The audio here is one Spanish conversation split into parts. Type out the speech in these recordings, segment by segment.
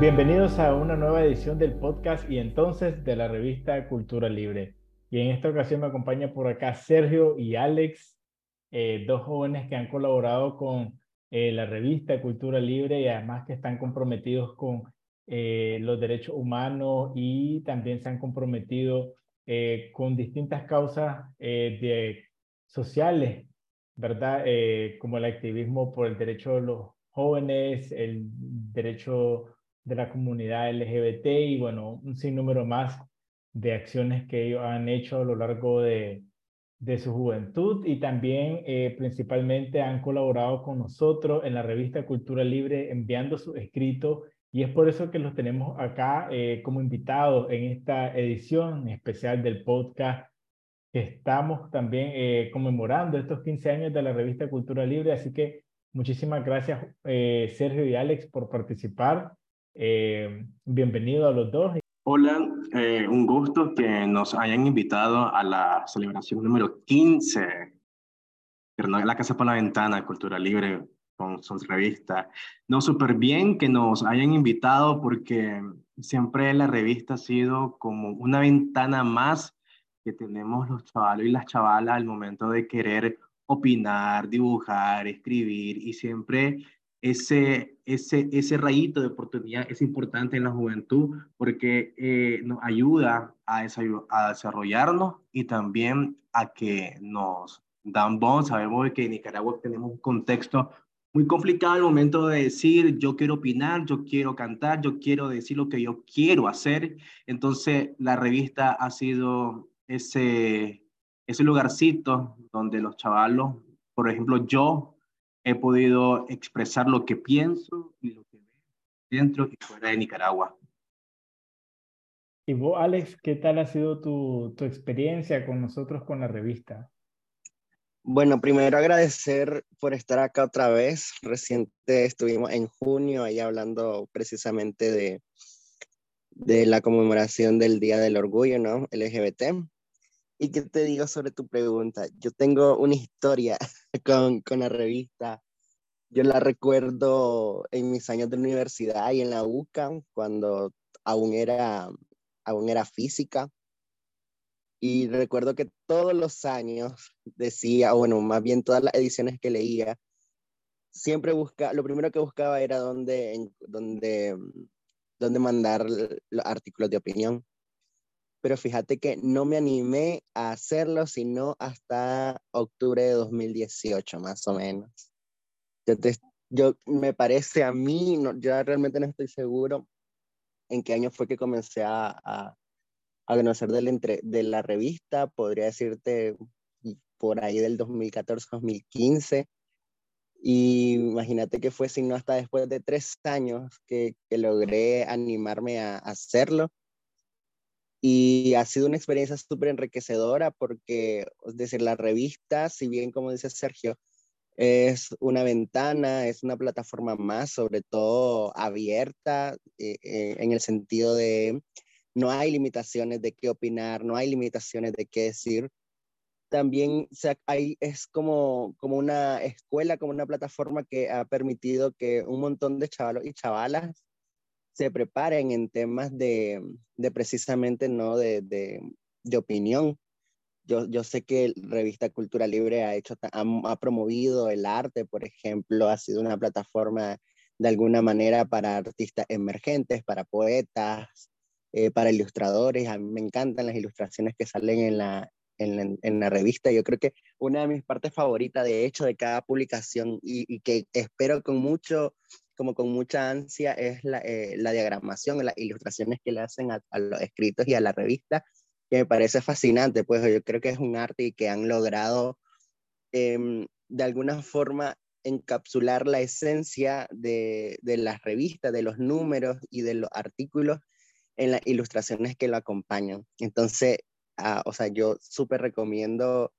Bienvenidos a una nueva edición del podcast y entonces de la revista Cultura Libre. Y en esta ocasión me acompaña por acá Sergio y Alex, eh, dos jóvenes que han colaborado con eh, la revista Cultura Libre y además que están comprometidos con eh, los derechos humanos y también se han comprometido con distintas causas sociales, ¿verdad? como el activismo por el derecho de los jóvenes, el derecho de la comunidad LGBT y bueno, un sinnúmero más de acciones que ellos han hecho a lo largo de, de su juventud y también eh, principalmente han colaborado con nosotros en la revista Cultura Libre enviando sus escritos y es por eso que los tenemos acá eh, como invitados en esta edición especial del podcast que estamos también eh, conmemorando estos 15 años de la revista Cultura Libre. Así que muchísimas gracias Sergio y Alex por participar. Bienvenido a los dos. Hola, eh, un gusto que nos hayan invitado a la celebración número 15 de la Casa por la Ventana, Cultura Libre, con su revista. No, súper bien que nos hayan invitado porque siempre la revista ha sido como una ventana más que tenemos los chavalos y las chavalas al momento de querer opinar, dibujar, escribir y siempre ese, ese, ese rayito de oportunidad es importante en la juventud porque eh, nos ayuda a, a, desarrollarnos y también a que nos dan voz. Sabemos que en Nicaragua tenemos un contexto muy complicado al momento de decir yo quiero opinar, yo quiero cantar, yo quiero decir lo que yo quiero hacer. Entonces la revista ha sido ese, ese lugarcito donde los chavalos, por ejemplo, yo he podido expresar lo que pienso y lo que veo dentro y fuera de Nicaragua. Y vos, Alex, ¿qué tal ha sido tu, tu experiencia con nosotros con la revista? Bueno, primero agradecer por estar acá otra vez. Reciente estuvimos en junio ahí hablando precisamente de, de la conmemoración del Día del Orgullo, ¿no? LGBT. ¿Y qué te digo sobre tu pregunta? Yo tengo una historia con, con la revista. Yo la recuerdo en mis años de universidad y en la UCA, cuando aún era, aún era física. Y recuerdo que todos los años decía, o bueno, más bien todas las ediciones que leía, siempre buscaba, lo primero que buscaba era dónde, dónde, dónde mandar los artículos de opinión pero fíjate que no me animé a hacerlo sino hasta octubre de 2018, más o menos. Yo, me parece a mí, no, yo realmente no estoy seguro en qué año fue que comencé a, a, conocer de la, entre, de la revista, podría decirte por ahí del 2014-2015. Y imagínate que fue sino hasta después de tres años que, que logré animarme a hacerlo y ha sido una experiencia súper enriquecedora porque, es decir, la revista, si bien como dice Sergio, es una ventana, es una plataforma más, sobre todo abierta, eh, eh, en el sentido de no hay limitaciones de qué opinar, no hay limitaciones de qué decir. También es como, como una escuela, como una plataforma que ha permitido que un montón de chavalos y chavalas se preparen en temas de, de precisamente, ¿no? De, de, de opinión. Yo, yo, sé que Revista Cultura Libre ha, hecho, ha, ha, promovido el arte, por ejemplo, ha sido una plataforma de alguna manera para artistas emergentes, para poetas, eh, para ilustradores. A mí me encantan las ilustraciones que salen en la, en la, en la, revista. Yo creo que una de mis partes favoritas, de hecho, de cada publicación y, y que espero con mucho como con mucha ansia es la, eh, la diagramación, las ilustraciones que le hacen a, los escritos y a la revista, que me parece fascinante, pues yo creo que es un arte y que han logrado em, de alguna forma encapsular la esencia de, de las revistas, de los números y de los artículos en las ilustraciones que lo acompañan. Entonces, ah, o sea, yo súper recomiendo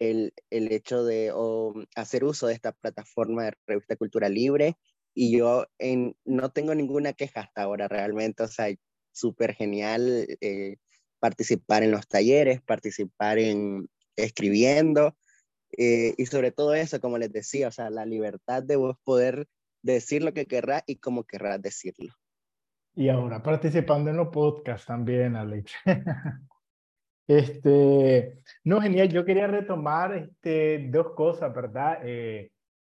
el, el, hecho de hacer uso de esta plataforma de revista Cultura Libre y yo en, no tengo ninguna queja hasta ahora realmente, o sea, súper genial eh, participar en los talleres, participar en escribiendo eh, y sobre todo eso, como les decía, o sea, la libertad de vos poder decir lo que querrás y cómo querrás decirlo. Y ahora participando en los podcasts también, Alex. este, no, genial. Yo quería retomar este, dos cosas, ¿verdad? Eh,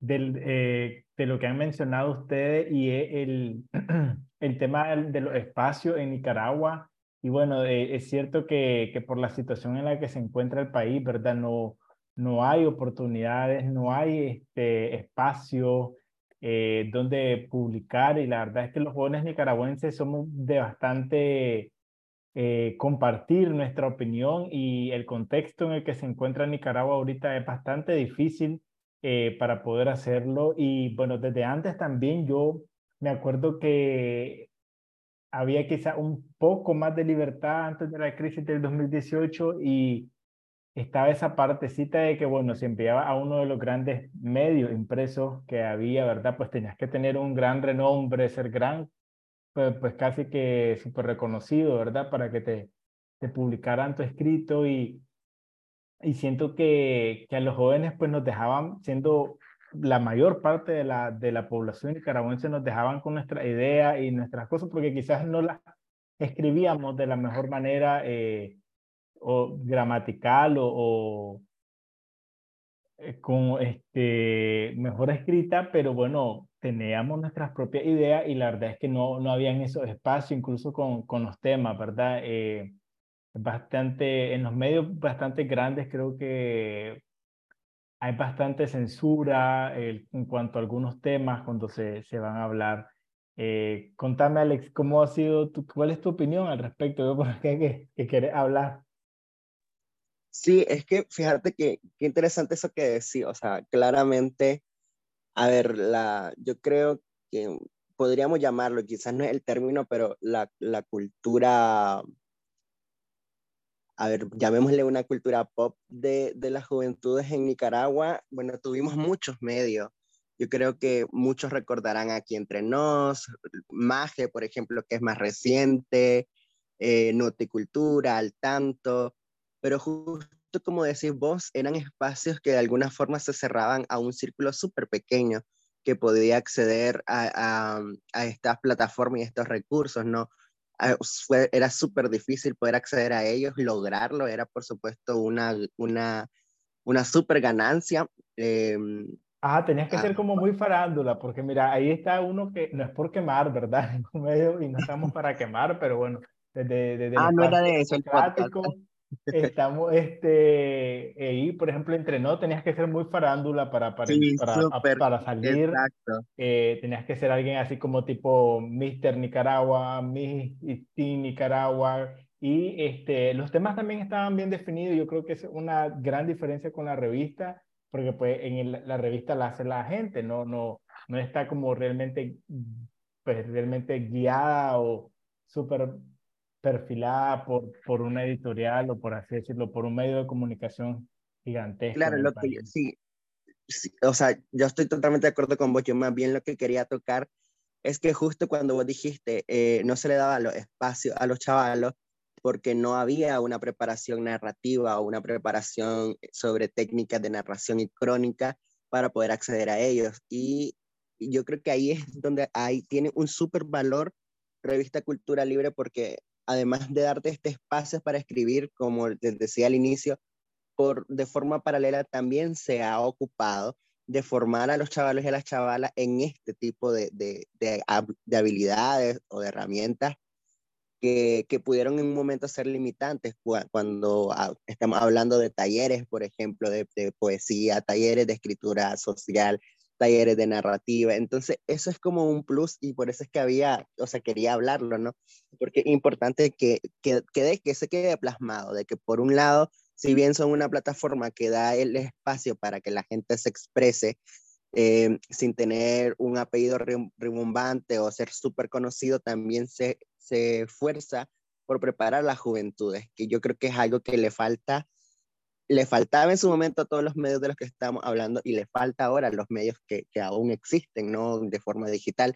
eh, de lo que han mencionado ustedes y el, el tema de los espacios en Nicaragua. Y bueno, eh, es cierto que, que por la situación en la que se encuentra el país, ¿verdad? No, no hay oportunidades, no hay este espacio eh, donde publicar y la verdad es que los jóvenes nicaragüenses somos de bastante eh, compartir nuestra opinión y el contexto en el que se encuentra Nicaragua ahorita es bastante difícil eh, para poder hacerlo y bueno, desde antes también yo me acuerdo que había quizá un poco más de libertad antes de la crisis del 2018 y estaba esa partecita de que, bueno, si enviaba a uno de los grandes medios impresos que había, ¿verdad? Pues tenías que tener un gran renombre, ser gran, pues, pues casi que súper reconocido, ¿verdad? Para que te, te publicaran tu escrito y, y siento que, que a los jóvenes pues nos dejaban, siendo la mayor parte de la, de la población nicaragüense, nos dejaban con nuestra idea y nuestras cosas porque quizás no las escribíamos de la mejor manera. Eh, o gramatical o, o eh, con este, mejor escrita, pero bueno, teníamos nuestras propias ideas y la verdad es que no, no habían esos espacios, incluso con, con los temas, ¿verdad? Eh, bastante, en los medios bastante grandes creo que hay bastante censura en cuanto a algunos temas cuando se, se van a hablar. Eh, contame, Alex, ¿cómo ha sido, tu, cuál es tu opinión al respecto? ¿Por qué que, que quieres hablar? Sí, es que fíjate que qué interesante eso que decía, o sea, claramente, a ver, la, yo creo que podríamos llamarlo, quizás no es el término, pero la, la cultura, a ver, llamémosle una cultura pop de, de las juventudes en Nicaragua, bueno, tuvimos muchos medios. Yo creo que muchos recordarán aquí entre nos, Maje, por ejemplo, que es más reciente, eh, Noticultura, Al Tanto, pero justo como decís vos, eran espacios que de alguna forma se cerraban a un círculo súper pequeño que podía acceder a, a, a estas plataformas y estos recursos, ¿no? Fue, era súper difícil poder acceder a ellos, lograrlo era por supuesto una, una, una súper ganancia. Eh, Ah, tenías que ser como muy farándula, porque mira, ahí está uno que no es por quemar, ¿verdad? y no estamos para quemar, pero bueno, desde, desde ah, no era de eso el Estamos, este, ahí, por ejemplo, entre no, tenías que ser muy farándula para, para, para, para, salir. Eh, tenías que ser alguien así como tipo Mr. Nicaragua, Miss Nicaragua. Y este, los temas también estaban bien definidos. Yo creo que es una gran diferencia con la revista, porque pues en la revista la hace la gente, no, no, no está como realmente, pues realmente guiada o súper perfilada por, por una editorial o por así decirlo, por un medio de comunicación gigantesco. Claro, lo que sí, o sea, yo estoy totalmente de acuerdo con vos, yo más bien lo que quería tocar es que justo cuando vos dijiste, eh, no se le daba los espacios a los chavalos porque no había una preparación narrativa o una preparación sobre técnicas de narración y crónica para poder acceder a ellos. Y yo creo que ahí es donde ahí tiene un súper valor Revista Cultura Libre porque además de darte este espacio para escribir, como les decía al inicio, por, de forma paralela también se ha ocupado de formar a los chavalos y a las chavalas en este tipo de, de, de, habilidades o de herramientas que, que, pudieron en un momento ser limitantes cuando estamos hablando de talleres, por ejemplo, de poesía, talleres de escritura social, talleres de narrativa. Entonces, eso es como un plus y por eso es que había, o sea, quería hablarlo, ¿no? Porque es importante que, que, que, se quede plasmado, de que por un lado, si bien son una plataforma que da el espacio para que la gente se exprese eh, sin tener un apellido rimbombante o ser súper conocido, también se, se esfuerza por preparar a las juventudes, que yo creo que es algo que le falta le faltaba en su momento a todos los medios de los que estamos hablando y le falta ahora a los medios que, que aún existen, ¿no? De forma digital.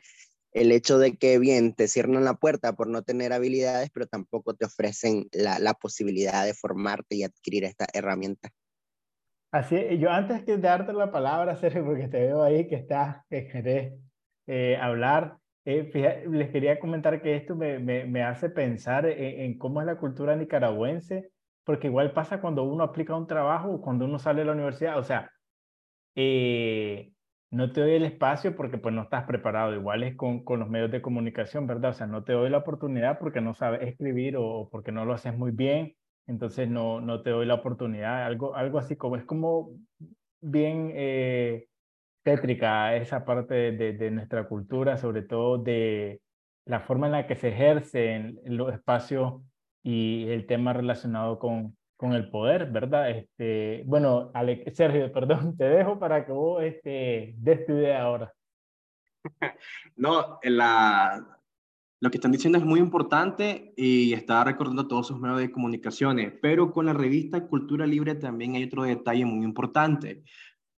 El hecho de que, bien, te cierran la puerta por no tener habilidades, pero tampoco te ofrecen la, la posibilidad de formarte y adquirir esta herramienta. Así, yo antes de darte la palabra, Sergio, porque te veo ahí que estás, que querés eh, hablar, Eh, les quería comentar que esto me, me, me hace pensar en, cómo es la cultura nicaragüense, porque igual pasa cuando uno aplica un trabajo o cuando uno sale de la universidad, o sea, eh, no te doy el espacio porque pues no estás preparado, igual es con, con los medios de comunicación, ¿verdad? O sea, no te doy la oportunidad porque no sabes escribir o, porque no lo haces muy bien, entonces no, no te doy la oportunidad, algo, algo así como es como bien... Eh, tétrica esa parte de, de, nuestra cultura, sobre todo de la forma en la que se ejercen los espacios y el tema relacionado con, con el poder, ¿verdad? Este, bueno, Sergio, perdón, te dejo para que vos este, des tu ahora. No, la, lo que están diciendo es muy importante y está recordando todos sus medios de comunicaciones, pero con la revista Cultura Libre también hay otro detalle muy importante.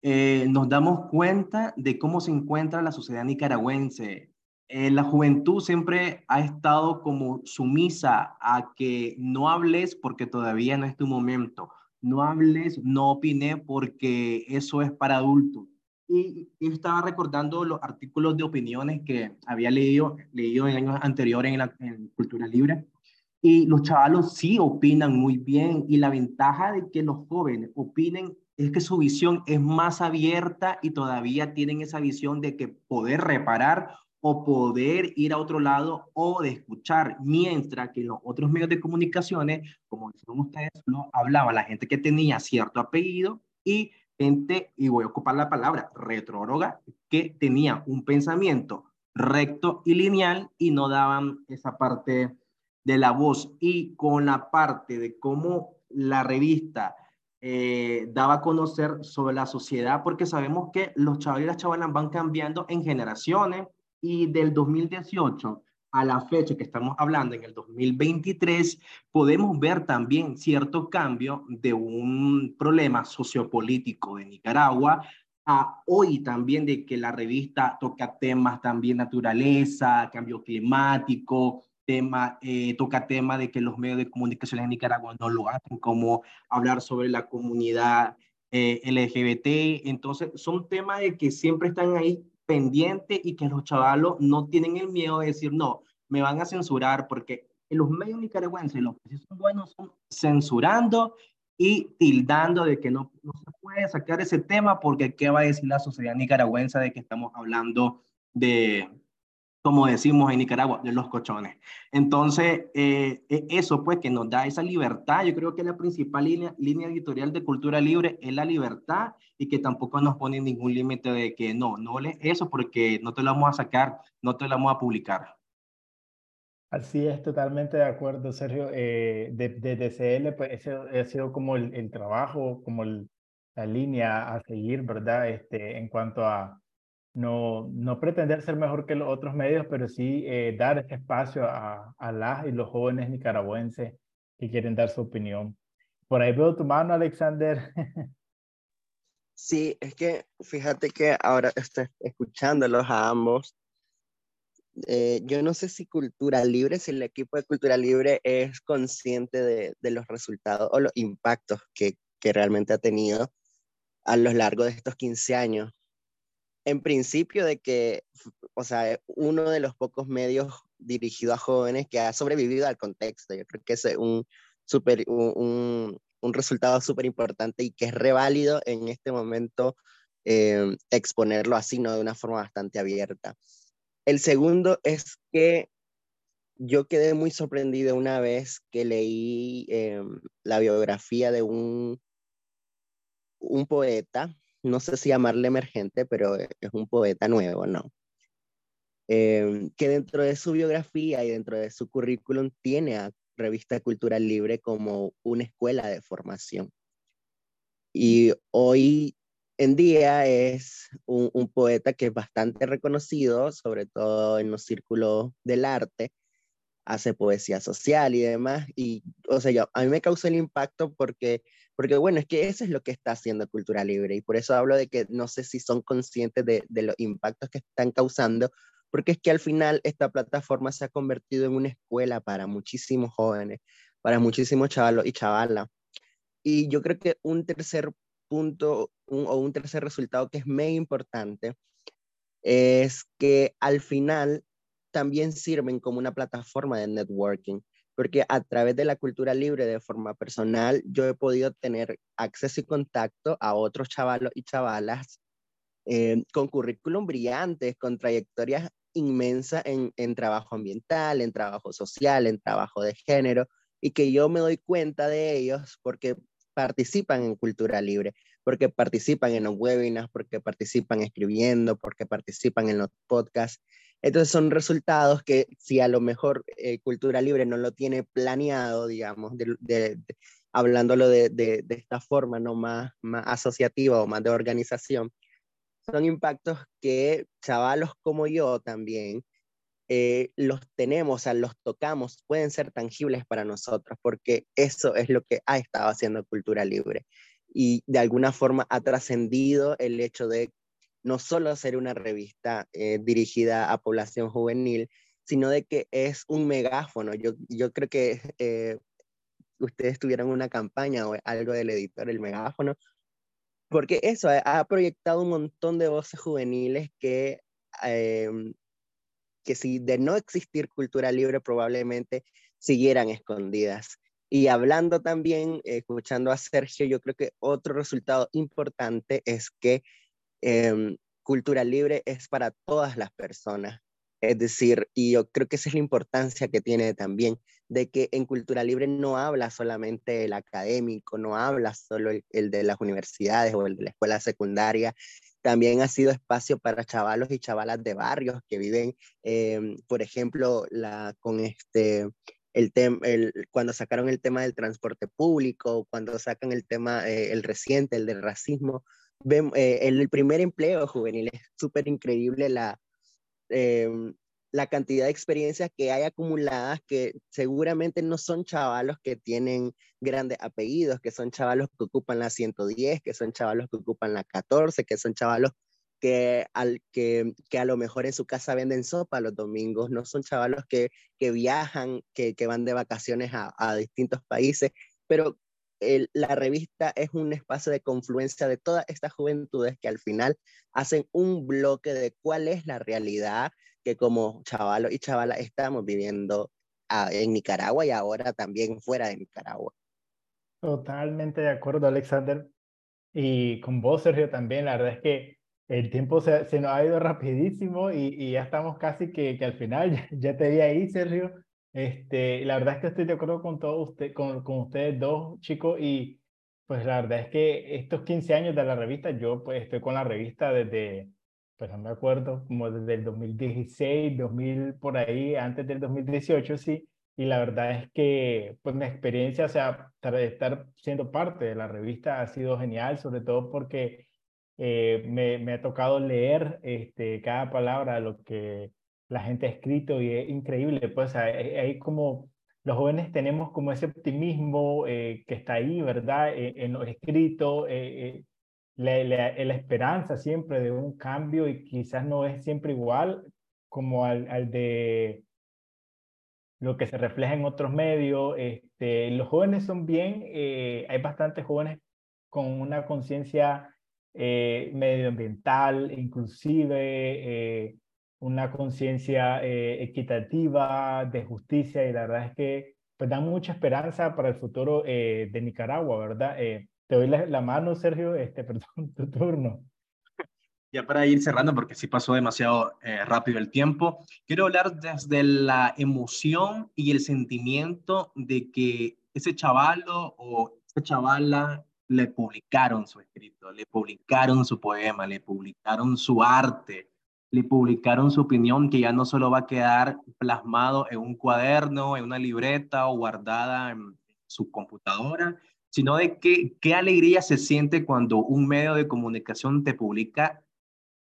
Eh, nos damos cuenta de cómo se encuentra la sociedad nicaragüense. Eh, la juventud siempre ha estado como sumisa a que no hables porque todavía no es tu momento, no hables, no opines porque eso es para adultos. Y yo estaba recordando los artículos de opiniones que había leído, leído en años anteriores en, la, Cultura Libre. Y los chavalos sí opinan muy bien. Y la ventaja de que los jóvenes opinen es que su visión es más abierta y todavía tienen esa visión de que poder reparar o poder ir a otro lado o de escuchar, mientras que los otros medios de comunicaciones, como decían ustedes, no hablaba la gente que tenía cierto apellido y gente, y voy a ocupar la palabra, retróroga, que tenía un pensamiento recto y lineal y no daban esa parte de la voz. Y con la parte de cómo la revista eh, daba a conocer sobre la sociedad, porque sabemos que los chavales y las chavalas van cambiando en generaciones y del 2018 a la fecha que estamos hablando, en el 2023, podemos ver también cierto cambio de un problema sociopolítico de Nicaragua a hoy también de que la revista toca temas también naturaleza, cambio climático, tema, eh, toca tema de que los medios de comunicación en Nicaragua no lo hacen, como hablar sobre la comunidad eh, LGBT. Entonces, son temas de que siempre están ahí pendientes y que los chavalos no tienen el miedo de decir, no, me van a censurar porque los medios nicaragüenses, los que son buenos, son censurando y tildando de que no, no se puede sacar ese tema porque qué va a decir la sociedad nicaragüense de que estamos hablando de, como decimos en Nicaragua, de los cochones. Entonces, eh, e, eso pues que nos da esa libertad, yo creo que la principal línea, línea editorial de cultura libre es la libertad y que tampoco nos pone ningún límite de que no, no lees eso porque no te lo vamos a sacar, no te lo vamos a publicar. Así es, totalmente de acuerdo, Sergio. Eh, de, de, DCL, pues ese ha sido como el, el trabajo, como el, la línea a seguir, ¿verdad? Este, en cuanto a no, no pretender ser mejor que los otros medios, pero sí eh, dar ese espacio a, a las y los jóvenes nicaragüenses que quieren dar su opinión. Por ahí veo tu mano, Alexander. Sí, es que fíjate que ahora estoy escuchándolos a ambos. Eh, yo no sé si Cultura Libre, si el equipo de Cultura Libre es consciente de, de los resultados o los impactos que, que realmente ha tenido a lo largo de estos 15 años en principio de que, o sea, uno de los pocos medios dirigidos a jóvenes que ha sobrevivido al contexto. Yo creo que es un, super, un, un resultado súper importante y que es reválido en este momento eh, exponerlo así, ¿no? De una forma bastante abierta. El segundo es que yo quedé muy sorprendido una vez que leí eh, la biografía de un, un poeta no sé si llamarle emergente, pero es un poeta nuevo, ¿no? Em, que dentro de su biografía y dentro de su currículum tiene a Revista Cultural Libre como una escuela de formación. Y hoy en día es un, un poeta que es bastante reconocido, sobre todo en los círculos del arte, hace poesía social y demás. Y, o sea, yo, a mí me causó el impacto porque porque bueno, es que eso es lo que está haciendo Cultura Libre y por eso hablo de que no sé si son conscientes de, los impactos que están causando, porque es que al final esta plataforma se ha convertido en una escuela para muchísimos jóvenes, para muchísimos chavalos y chavalas. Y yo creo que un tercer punto o un tercer resultado que es muy importante es que al final también sirven como una plataforma de networking, porque a través de la cultura libre de forma personal, yo he podido tener acceso y contacto a otros chavalos y chavalas eh, con currículum brillantes, con trayectorias inmensas en, en trabajo ambiental, en trabajo social, en trabajo de género, y que yo me doy cuenta de ellos porque participan en cultura libre, porque participan en los webinars, porque participan escribiendo, porque participan en los podcasts. Entonces son resultados que si a lo mejor eh, Cultura Libre no lo tiene planeado, digamos, de, hablándolo de, esta forma, no más, más asociativa o más de organización, son impactos que chavalos como yo también eh, los tenemos, o sea, los tocamos, pueden ser tangibles para nosotros, porque eso es lo que ha estado haciendo Cultura Libre. Y de alguna forma ha trascendido el hecho de no solo ser una revista eh, dirigida a población juvenil, sino de que es un megáfono. Yo, yo creo que eh, ustedes tuvieron una campaña o algo del editor, el megáfono, porque eso ha, proyectado un montón de voces juveniles que, em, que si de no existir cultura libre probablemente siguieran escondidas. Y hablando también, escuchando a Sergio, yo creo que otro resultado importante es que Em, cultura libre es para todas las personas. Es decir, y yo creo que esa es la importancia que tiene también, de que en cultura libre no habla solamente el académico, no habla solo el, de las universidades o el de la escuela secundaria, también ha sido espacio para chavalos y chavalas de barrios que viven, em, por ejemplo, la, con este, el, el cuando sacaron el tema del transporte público, cuando sacan el tema, eh, el reciente, el del racismo, eh, el primer empleo juvenil es súper increíble la, em, la cantidad de experiencias que hay acumuladas que seguramente no son chavalos que tienen grandes apellidos, que son chavalos que ocupan la 110, que son chavalos que ocupan la 14, que son chavalos que, al, que, que a lo mejor en su casa venden sopa los domingos, no son chavalos que, que viajan, que, que van de vacaciones a, a distintos países, pero la revista es un espacio de confluencia de todas estas juventudes que al final hacen un bloque de cuál es la realidad que como chavalos y chavalas estamos viviendo ah, en Nicaragua y ahora también fuera de Nicaragua. Totalmente de acuerdo, Alexander. Y con vos, Sergio, también. La verdad es que el tiempo se, se nos ha ido rapidísimo y, y ya estamos casi que, que al final. Ya, ya te vi ahí, Sergio. Este, la verdad es que estoy de acuerdo con todos usted, con, con ustedes dos, chicos, y pues la verdad es que estos 15 años de la revista, yo pues estoy con la revista desde, pues no me acuerdo, como desde el 2016, 2000, por ahí, antes del 2018, sí, y la verdad es que pues mi experiencia, o sea, estar siendo parte de la revista ha sido genial, sobre todo porque eh, me, me, ha tocado leer este, cada palabra lo que la gente ha escrito y es increíble, pues hay, como los jóvenes tenemos como ese optimismo eh, que está ahí, ¿verdad? Eh, en los escritos, eh, la, la, esperanza siempre de un cambio y quizás no es siempre igual como al, al de lo que se refleja en otros medios. Este, los jóvenes son bien, hay bastantes jóvenes con una conciencia medioambiental, inclusive una conciencia eh, equitativa, de justicia, y la verdad es que pues da mucha esperanza para el futuro eh, de Nicaragua, ¿verdad? Eh, te doy la, mano, Sergio, este, perdón, tu turno. Ya para ir cerrando, porque sí pasó demasiado rápido el tiempo, quiero hablar desde la emoción y el sentimiento de que ese chavalo o esa chavala le publicaron su escrito, le publicaron su poema, le publicaron su arte, le publicaron su opinión que ya no solo va a quedar plasmado en un cuaderno, en una libreta o guardada en su computadora, sino de que, qué alegría se siente cuando un medio de comunicación te publica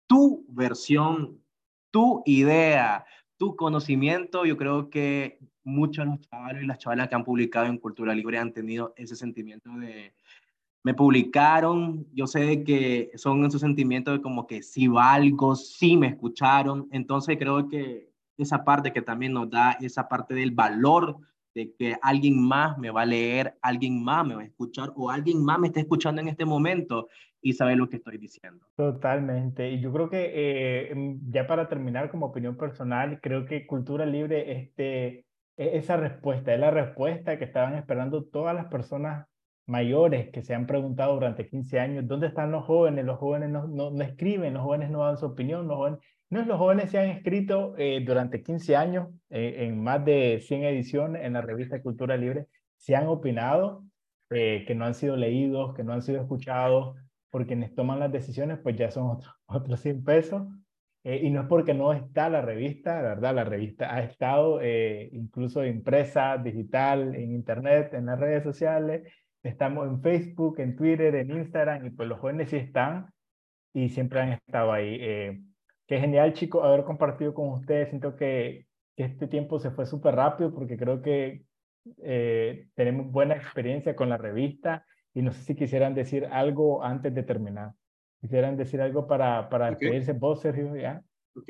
tu versión, tu idea, tu conocimiento. Yo creo que muchos de los chavales y las chavalas que han publicado en Cultura Libre han tenido ese sentimiento de, me publicaron, yo sé que son esos sentimientos de como que sí valgo, sí me escucharon, entonces creo que esa parte que también nos da esa parte del valor de que alguien más me va a leer, alguien más me va a escuchar o alguien más me está escuchando en este momento y sabe lo que estoy diciendo. Totalmente. Y yo creo que eh, em, ya para terminar como opinión personal, creo que Cultura Libre, este, e-, esa respuesta, es la respuesta que estaban esperando todas las personas mayores que se han preguntado durante 15 años, ¿dónde están los jóvenes? Los jóvenes no, no, no escriben, los jóvenes no dan su opinión, los jóvenes, no, los jóvenes se han escrito eh, durante 15 años eh, en más de 100 ediciones en la revista Cultura Libre, se han opinado, eh, que no han sido leídos, que no han sido escuchados, por quienes toman las decisiones, pues ya son otros otros 100 pesos. y no es porque no está la revista, la verdad, la revista ha estado incluso impresa, digital, en internet, en las redes sociales, Estamos en Facebook, en Twitter, en Instagram y pues los jóvenes sí están y siempre han estado ahí. Eh, qué genial, chicos, haber compartido con ustedes. Siento que, este tiempo se fue súper rápido porque creo que eh, tenemos buena experiencia con la revista y no sé si quisieran decir algo antes de terminar. ¿Quisieran decir algo para, para despedirse vos, Sergio? ¿ya? Ok,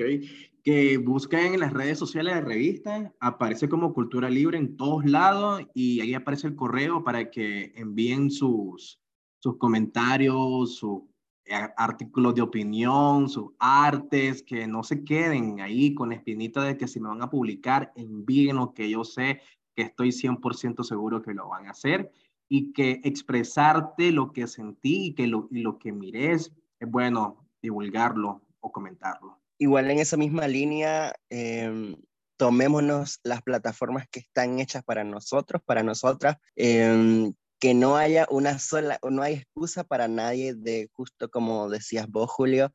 que busquen en las redes sociales de la revista, aparece como Cultura Libre en todos lados y ahí aparece el correo para que envíen sus, sus comentarios, sus eh, artículos de opinión, sus artes, que no se queden ahí con la espinita de que si me van a publicar, envíen lo que yo sé que estoy 100% seguro que lo van a hacer y que expresarte lo que sentí y que lo, y lo que mires es bueno divulgarlo o comentarlo. Igual en esa misma línea, em, tomémonos las plataformas que están hechas para nosotros, para nosotras, em, que no haya una sola, no hay excusa para nadie de justo como decías vos, Julio,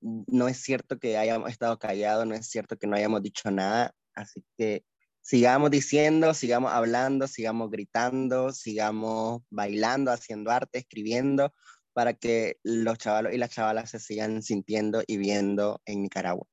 no es cierto que hayamos estado callados, no es cierto que no hayamos dicho nada, así que sigamos diciendo, sigamos hablando, sigamos gritando, sigamos bailando, haciendo arte, escribiendo, para que los chavalos y las chavalas se sigan sintiendo y viendo en Nicaragua.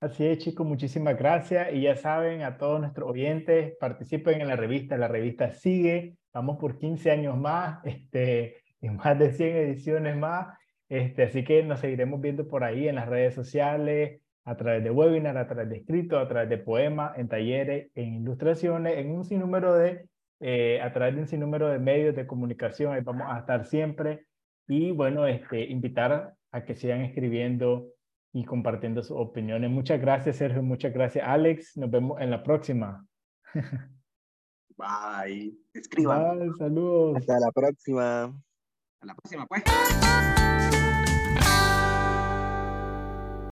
Así es, chicos, muchísimas gracias. Y ya saben, a todos nuestros oyentes, participen en la revista. La revista sigue, vamos por 15 años más, este, en más de 100 ediciones más. Este, así que nos seguiremos viendo por ahí en las redes sociales, a través de webinar, a través de escritos, a través de poemas, en talleres, en ilustraciones, en un sinnúmero de, eh, a través de un sinnúmero de medios de comunicación. Ahí vamos a estar siempre y bueno, este, invitar a que sigan escribiendo y compartiendo sus opiniones. Muchas gracias, Sergio. Muchas gracias, Alex. Nos vemos en la próxima. Bye. Escriban. Bye, saludos. Hasta la próxima. Hasta la próxima, pues.